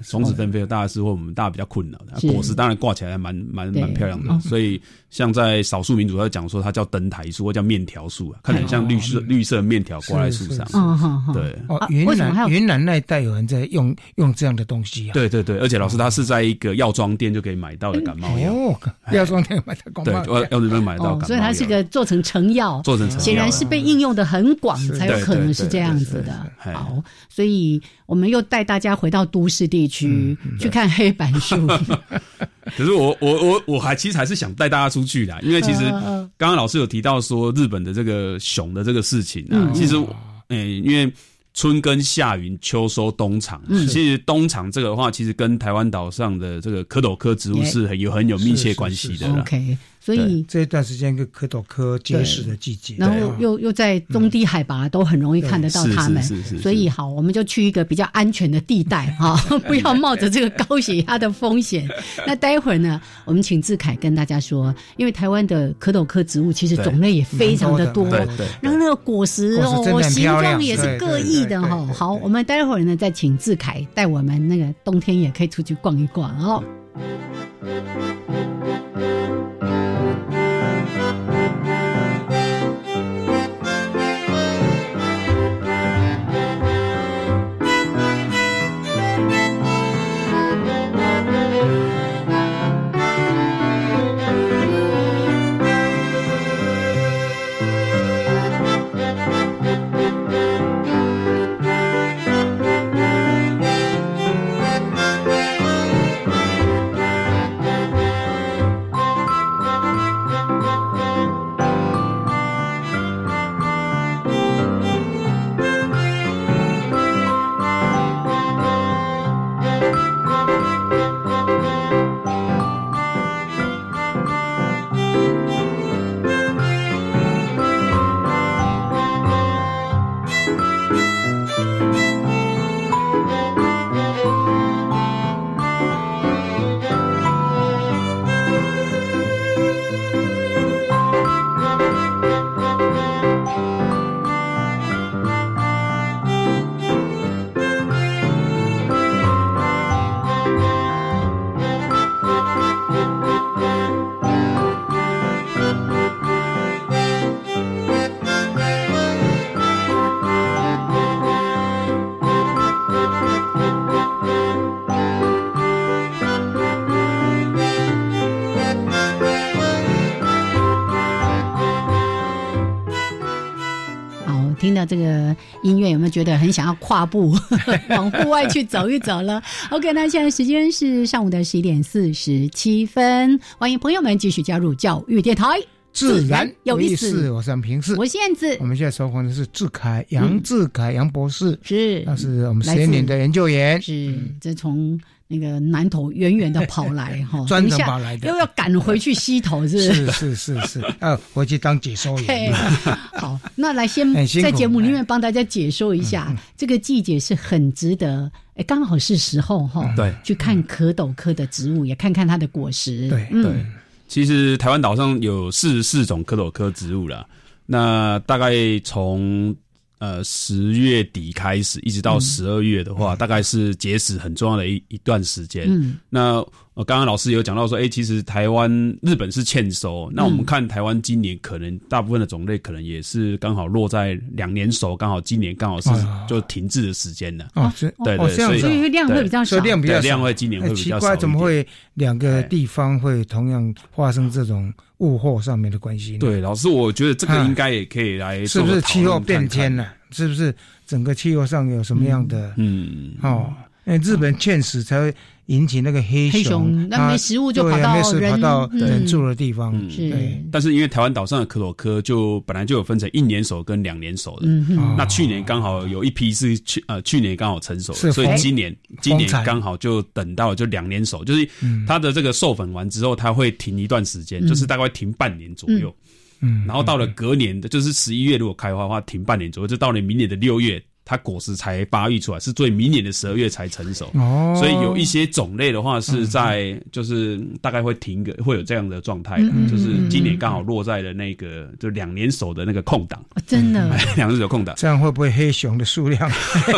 种子分飞，大概是我们大家比较困扰的。果实当然挂起来蛮蛮蛮漂亮的。所以像在少数民族，他讲说它叫灯台树或叫面条树啊，看起来像绿色绿色面条挂在树上。嗯对。哦，云南云南那一带有人在用用这样的东西啊。对对对，而且老师他是在一个药妆店就可以买。到的感冒药。哦，药妆店买到感冒药，对，药妆店买到感冒药。所以它是个做成成药，做成成显然是被应用的很广，才有可能是这样子的。好，所以我们又带大家回到都市地区去看黑板树。可是我我我我还其实还是想带大家出去的，因为其实刚刚老师有提到说日本的这个熊的这个事情啊，其实，诶，因为。春耕夏耘秋收冬藏，其实冬藏这个话，其实跟台湾岛上的这个蝌蚪科植物是很有很有密切关系的。OK。所以这一段时间，个蝌蚪科结实的季节，然后又又在中低海拔，都很容易看得到它们。所以好，我们就去一个比较安全的地带哈，不要冒着这个高血压的风险。那待会儿呢，我们请志凯跟大家说，因为台湾的蝌蚪科植物其实种类也非常的多，然后那个果实哦，形状也是各异的哈。好，我们待会儿呢再请志凯带我们那个冬天也可以出去逛一逛哦。这个音乐有没有觉得很想要跨步 往户外去走一走了？OK，那现在时间是上午的十一点四十七分，欢迎朋友们继续加入教育电台，自然有意思。我是平视，我是燕子。我们现在收访的是志凯杨志凯杨博士，是，那是我们实验年的研究员，是，这从。那个南头远远的跑来 哈，专程跑来的，又要赶回去西头，是是？是是是，呃，回去当解说员。好，那来先 在节目里面帮大家解说一下，这个季节是很值得，哎，刚好是时候哈，对，去看蝌蚪科的植物，也看看它的果实。对对，其实台湾岛上有四十四种蝌蚪科植物了，那大概从。呃，十月底开始，一直到十二月的话，大概是结石很重要的一一段时间。嗯，那呃，刚刚老师有讲到说，哎，其实台湾、日本是欠收。那我们看台湾今年可能大部分的种类，可能也是刚好落在两年熟，刚好今年刚好是就停滞的时间了。哦，对对，所以量会比较少，量比较量会今年会比较少。奇怪，怎么会两个地方会同样发生这种？物货上面的关系，对老师，我觉得这个应该也可以来，是不是气候变迁了？是不是整个气候上有什么样的？嗯，哦，因为日本欠死才会。引起那个黑熊，那没食物就跑到人人住的地方。是，但是因为台湾岛上的可朵科就本来就有分成一年熟跟两年熟的。那去年刚好有一批是去呃去年刚好成熟，所以今年今年刚好就等到就两年熟，就是它的这个授粉完之后，它会停一段时间，就是大概停半年左右。嗯，然后到了隔年的，就是十一月如果开花的话，停半年左右，就到了明年的六月。它果实才发育出来，是最明年的十二月才成熟，哦。所以有一些种类的话是在就是大概会停个会有这样的状态，就是今年刚好落在了那个就两年熟的那个空档，真的。两年熟空档，这样会不会黑熊的数量？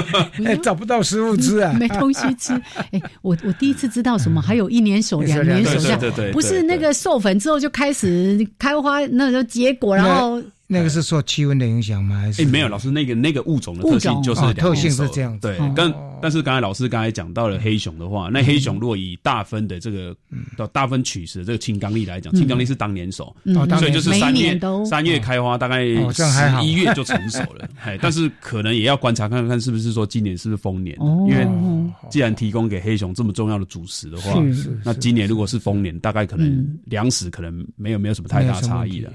找不到食物吃啊？没东西吃。哎，我我第一次知道什么还有一年熟、两年熟，对对对，不是那个授粉之后就开始开花，那时候结果，然后。那个是受气温的影响吗？还是？哎，没有，老师，那个那个物种的特性就是特性是这样，对，但但是刚才老师刚才讲到了黑熊的话，那黑熊如果以大分的这个到大分取食的这个青冈力来讲，青冈力是当年熟，所以就是三月三月开花，大概十一月就成熟了。哎，但是可能也要观察看看是不是说今年是不是丰年，因为既然提供给黑熊这么重要的主食的话，那今年如果是丰年，大概可能粮食可能没有没有什么太大差异了。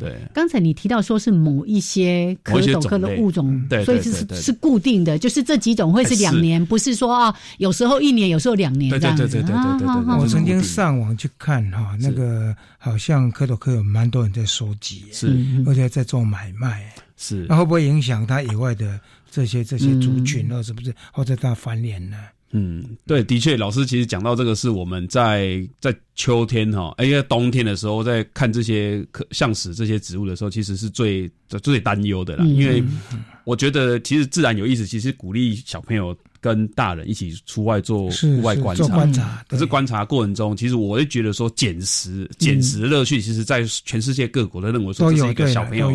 对，刚才你提到说是某一些蝌蚪科的物种，所以是是固定的，就是这几种会是两年，不是说啊，有时候一年，有时候两年这样子。对对对对对对对。我曾经上网去看哈，那个好像蝌蚪科有蛮多人在收集，是，而且在做买卖，是。那会不会影响它以外的这些这些族群，或是不是或者它繁衍呢？嗯，对，的确，老师其实讲到这个是我们在在秋天哈，哎呀，冬天的时候在看这些可像死这些植物的时候，其实是最最担忧的啦。因为我觉得其实自然有意思，其实鼓励小朋友跟大人一起出外做户外观察。可是观察过程中，其实我会觉得说捡拾捡拾的乐趣，其实在全世界各国都认为说这是一个小朋友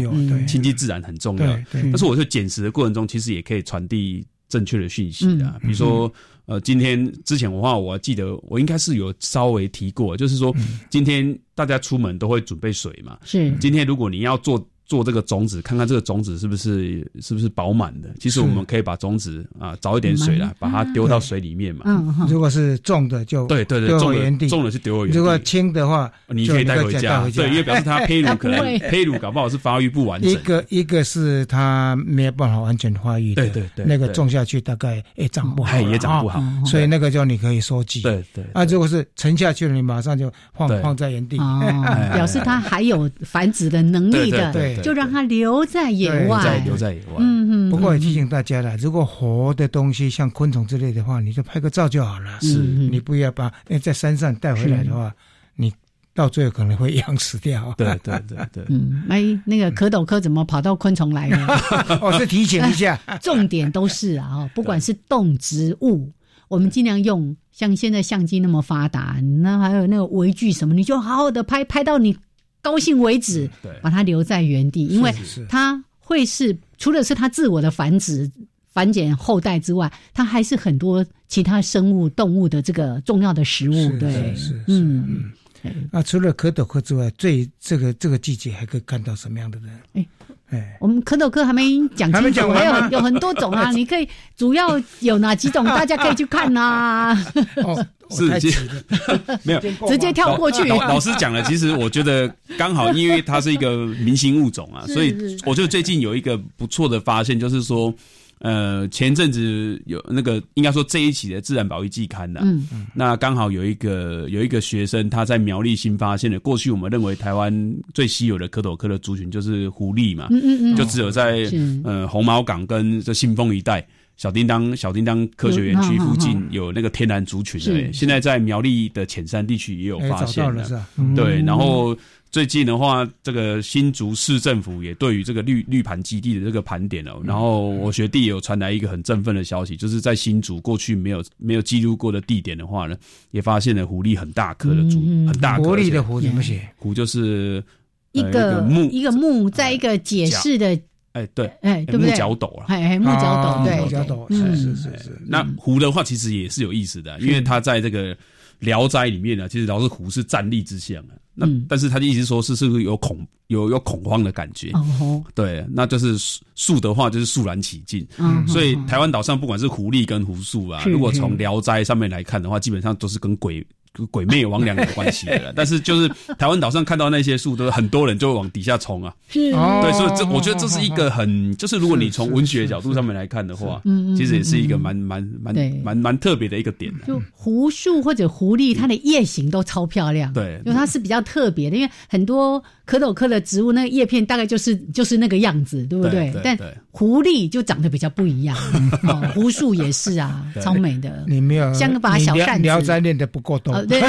亲近自然很重要。但是我说捡拾的过程中，其实也可以传递正确的讯息啊，比如说。呃，今天之前的话，我记得我应该是有稍微提过，就是说今天大家出门都会准备水嘛。是，今天如果你要做。做这个种子，看看这个种子是不是是不是饱满的。其实我们可以把种子啊找一点水来，把它丢到水里面嘛。嗯，如果是重的就对对对，种原地，种了是丢回原地。如果轻的话，你可以带回家。对，因为表示它胚乳可能胚乳搞不好是发育不完整。一个一个是它没有办法完全发育，对对对，那个种下去大概也长不好，也长不好。所以那个就你可以收集。对对。啊，如果是沉下去了，你马上就放放在原地，表示它还有繁殖的能力的，对，就让它留。在野外，留在野外。嗯嗯。不过也提醒大家了，如果活的东西像昆虫之类的话，你就拍个照就好了。是，你不要把在山上带回来的话，你到最后可能会 养死掉。对对对对。嗯，哎，那个蝌蚪科怎么跑到昆虫来了？我 是提醒一下，重点都是啊，不管是动植物，我们尽量用像现在相机那么发达，那还有那个微距什么，你就好好的拍拍到你。高兴为止，把它留在原地，因为它会是除了是它自我的繁殖、繁衍后代之外，它还是很多其他生物、动物的这个重要的食物。对，嗯，啊，除了蝌蚪科之外，最这个这个季节还可以看到什么样的人？哎。哎，我们蝌蚪科还没讲清楚，还有有很多种啊，你可以主要有哪几种，大家可以去看呐。哦，是 没有直接跳过去。老师讲了，其实我觉得刚好，因为它是一个明星物种啊，所以我觉得最近有一个不错的发现，就是说。呃，前阵子有那个应该说这一期的《自然保育季刊》的，嗯。嗯，那刚好有一个有一个学生他在苗栗新发现的，过去我们认为台湾最稀有的蝌蚪科的族群就是狐狸嘛，嗯嗯嗯，就只有在呃红毛港跟这信丰一带小叮当小叮当科学园区附近有那个天然族群的，现在在苗栗的浅山地区也有发现了，对，然后。最近的话，这个新竹市政府也对于这个绿绿盘基地的这个盘点哦。然后我学弟有传来一个很振奋的消息，就是在新竹过去没有没有记录过的地点的话呢，也发现了狐狸很大颗的竹，很大颗。狐狸的狐怎么写？狐就是一个木一个木，在一个解释的，哎对，哎对不对？木角斗啊，哎木角斗，对木角斗，是是是是。那狐的话其实也是有意思的，因为它在这个。聊斋里面呢，其实老是虎是站立之象啊。那但是他的意思说是是不是有恐有有恐慌的感觉？哦，对，那就是树的话就是肃然起敬。嗯，所以台湾岛上不管是狐狸跟狐树啊，如果从聊斋上面来看的话，基本上都是跟鬼。鬼魅魍魉有关系的，但是就是台湾岛上看到那些树，都是很多人就会往底下冲啊。是，对，所以这我觉得这是一个很，就是如果你从文学角度上面来看的话，嗯，其实也是一个蛮蛮蛮蛮蛮特别的一个点。就狐树或者狐狸，它的叶形都超漂亮。对，因为它是比较特别的，因为很多蝌蚪科的植物，那个叶片大概就是就是那个样子，对不对？但狐狸就长得比较不一样。胡树也是啊，超美的。你没有像把小扇子，聊斋练的不够多。对，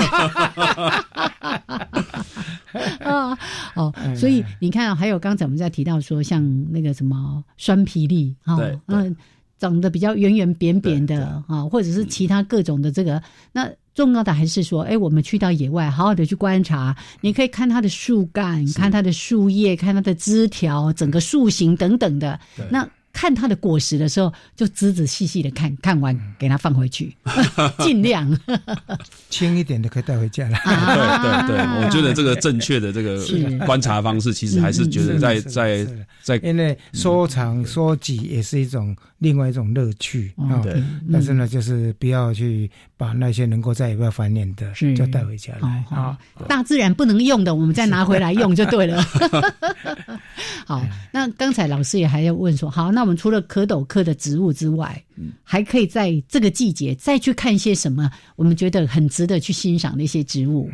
啊 哦，所以你看，还有刚才我们在提到说，像那个什么酸皮利啊，嗯，长得比较圆圆扁扁的啊，或者是其他各种的这个，那重要的还是说，哎，我们去到野外，好好的去观察，你可以看它的树干，看它的树叶，看它的枝条，整个树形等等的，那。看它的果实的时候，就仔仔细细的看看完，给它放回去，尽量。轻一点的可以带回家了。对对对，我觉得这个正确的这个观察方式，其实还是觉得在在在，因为收藏收集也是一种另外一种乐趣啊。对，但是呢，就是不要去把那些能够再也不要繁衍的，就带回家来啊。大自然不能用的，我们再拿回来用就对了。好，那刚才老师也还要问说，好，那我们除了蝌蚪科的植物之外，还可以在这个季节再去看一些什么？我们觉得很值得去欣赏的一些植物。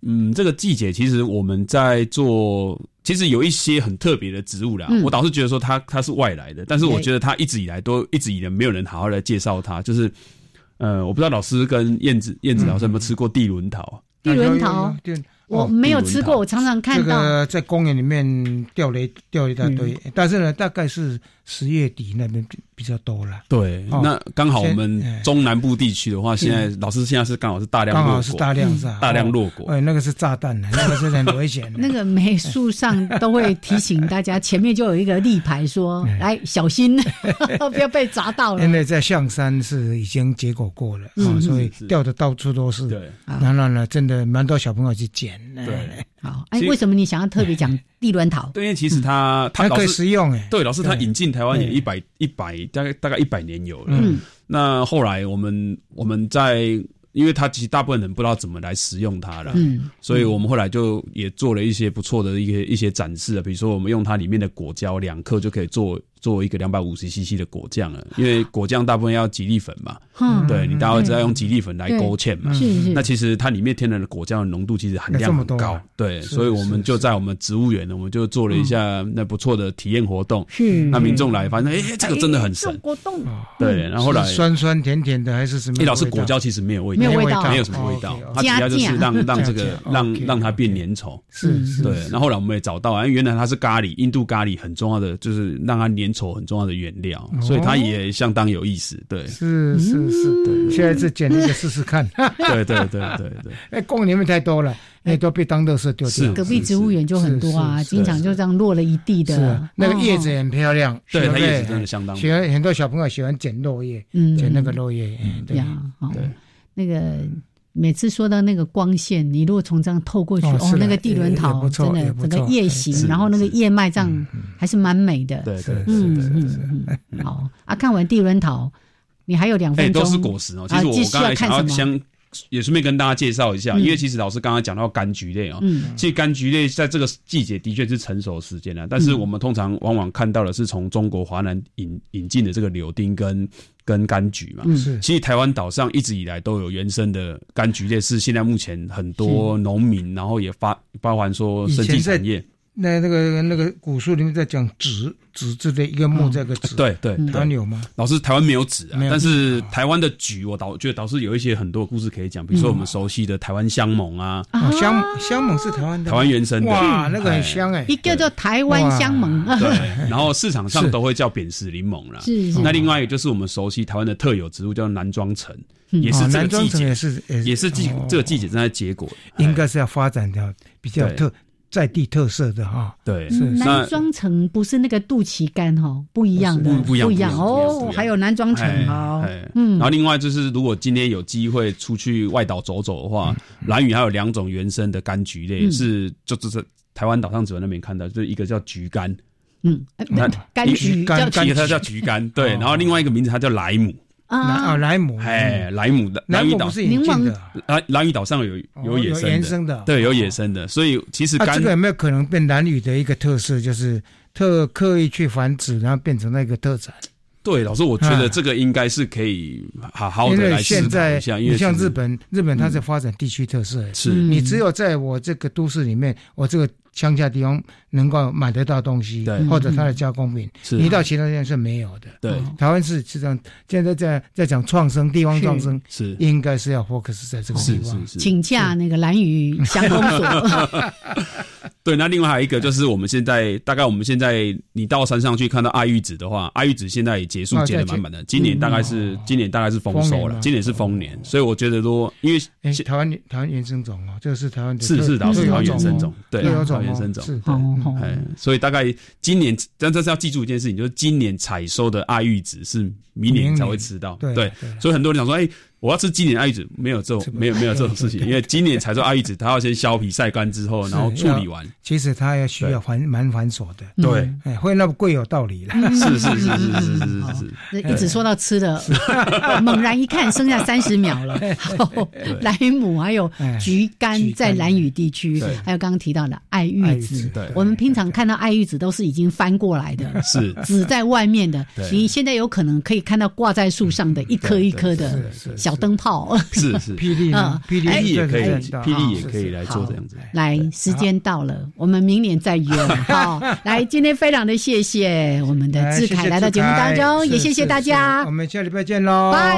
嗯，这个季节其实我们在做，其实有一些很特别的植物啦。我倒是觉得说它它是外来的，但是我觉得它一直以来都一直以来没有人好好来介绍它。就是呃，我不知道老师跟燕子燕子老师有没有吃过地轮桃？地轮桃。我没有吃过，我常常看到。这个在公园里面掉雷掉一大堆，但是呢，大概是十月底那边比较多了。对，那刚好我们中南部地区的话，现在老师现在是刚好是大量，刚好是大量是大量落果。哎，那个是炸弹的，那个是很危险。那个梅树上都会提醒大家，前面就有一个立牌说：“来小心，不要被砸到了。”因为在象山是已经结果过了，所以掉的到处都是。对，然后呢，真的蛮多小朋友去捡。对，好，哎，为什么你想要特别讲地卵桃？对，因为其实它它可以食用，哎，对，老师他引进台湾也一百一百大概大概一百年有了。嗯，那后来我们我们在，因为它其实大部分人不知道怎么来食用它了，嗯，所以我们后来就也做了一些不错的一些一些展示啊比如说我们用它里面的果胶两克就可以做。做一个两百五十 CC 的果酱了，因为果酱大部分要吉利粉嘛，对你大概知道用吉利粉来勾芡嘛。那其实它里面天然的果酱的浓度其实含量很高，对，所以我们就在我们植物园呢，我们就做了一下那不错的体验活动。是，那民众来发现，哎，这个真的很神。果冻。对，然后后来酸酸甜甜的还是什么？一老师果胶其实没有味道，没有味道，没有什么味道，它主要就是让 让这个让让它变粘稠。是是。对，那后后来我们也找到，啊，原来它是咖喱，印度咖喱很重要的就是让它粘稠很重要的原。原料，所以它也相当有意思。对，是是是，对。现在是捡一个试试看。对对对对对。哎，公园里面太多了，哎，都被当乐色丢掉。隔壁植物园就很多啊，经常就这样落了一地的。那个叶子很漂亮，对，它叶子真的相当。喜欢很多小朋友喜欢捡落叶，捡那个落叶。对呀，对，那个。每次说到那个光线，你如果从这样透过去，哦，那个地轮桃真的整个叶形，然后那个叶脉这样还是蛮美的。对对，嗯嗯嗯。好啊，看完地轮桃，你还有两分钟。都是果实哦。其实我刚才想要先也顺便跟大家介绍一下，因为其实老师刚刚讲到柑橘类哦，其实柑橘类在这个季节的确是成熟时间了，但是我们通常往往看到的是从中国华南引引进的这个柳丁跟。跟柑橘嘛，是。其实台湾岛上一直以来都有原生的柑橘类，是现在目前很多农民，然后也发包含说生技产业。那那个那个古书里面在讲纸纸质的一个木这个纸，对对，台湾有吗？老师，台湾没有纸啊，但是台湾的菊，我导觉得导师有一些很多故事可以讲，比如说我们熟悉的台湾香檬啊，香香檬是台湾的，台湾原生的，哇，那个很香哎，一个叫台湾香檬，对，然后市场上都会叫扁食柠檬啦，是是。那另外一个就是我们熟悉台湾的特有植物叫南庄橙，也是这个季节，也是也是季这个季节正在结果，应该是要发展掉比较特。在地特色的哈，对，是南庄城不是那个肚脐干哈，不一样的，不一样哦。还有南庄城哦，嗯。然后另外就是，如果今天有机会出去外岛走走的话，蓝屿还有两种原生的柑橘类，是就就是台湾岛上只有那边看到，就是一个叫橘柑，嗯，柑橘柑橘它叫橘柑，对。然后另外一个名字它叫莱姆。啊，莱姆，哎，莱姆的，莱姆岛。是引进的，蓝蓝屿岛上有有野生的，对，有野生的，所以其实这个有没有可能变蓝屿的一个特色，就是特刻意去繁殖，然后变成那个特产？对，老师，我觉得这个应该是可以好好的来现在一下，因为像日本，日本它是发展地区特色，是。你只有在我这个都市里面，我这个。乡下地方能够买得到东西，或者它的加工品，你到其他地方是没有的。对，台湾是这样，现在在在讲创生，地方创生是。应该是要 focus 在这个地方。请假那个蓝屿乡公所。对，那另外还有一个就是我们现在大概我们现在你到山上去看到爱玉子的话，爱玉子现在也结束结的满满的，今年大概是今年大概是丰收了，今年是丰年，所以我觉得说，因为台湾台湾原生种哦，这个是台湾的是是的，是台湾原生种，对，台湾原生种，是哎，所以大概今年，但这是要记住一件事情，就是今年采收的爱玉子是明年才会吃到，对，所以很多人讲说，哎。我要吃今年爱玉子，没有这种，没有没有这种事情，因为今年才做爱玉子，它要先削皮晒干之后，然后处理完。其实它要需要繁蛮繁琐的，对，哎，会那么贵有道理了。是是是是是是是。一直说到吃的，猛然一看，剩下 三十秒了。莱姆还有橘柑在兰屿地区，还有刚刚提到的爱玉子。我们平常看到爱玉子都是已经翻过来的，是籽在外面的。你现在有可能可以看到挂在树上的一颗一颗的。小灯泡是是，霹雳啊，霹雳也可以，霹雳也可以来做这样子。来，时间到了，我们明年再约。好，来，今天非常的谢谢我们的志凯来到节目当中，也谢谢大家。我们下礼拜见喽，拜。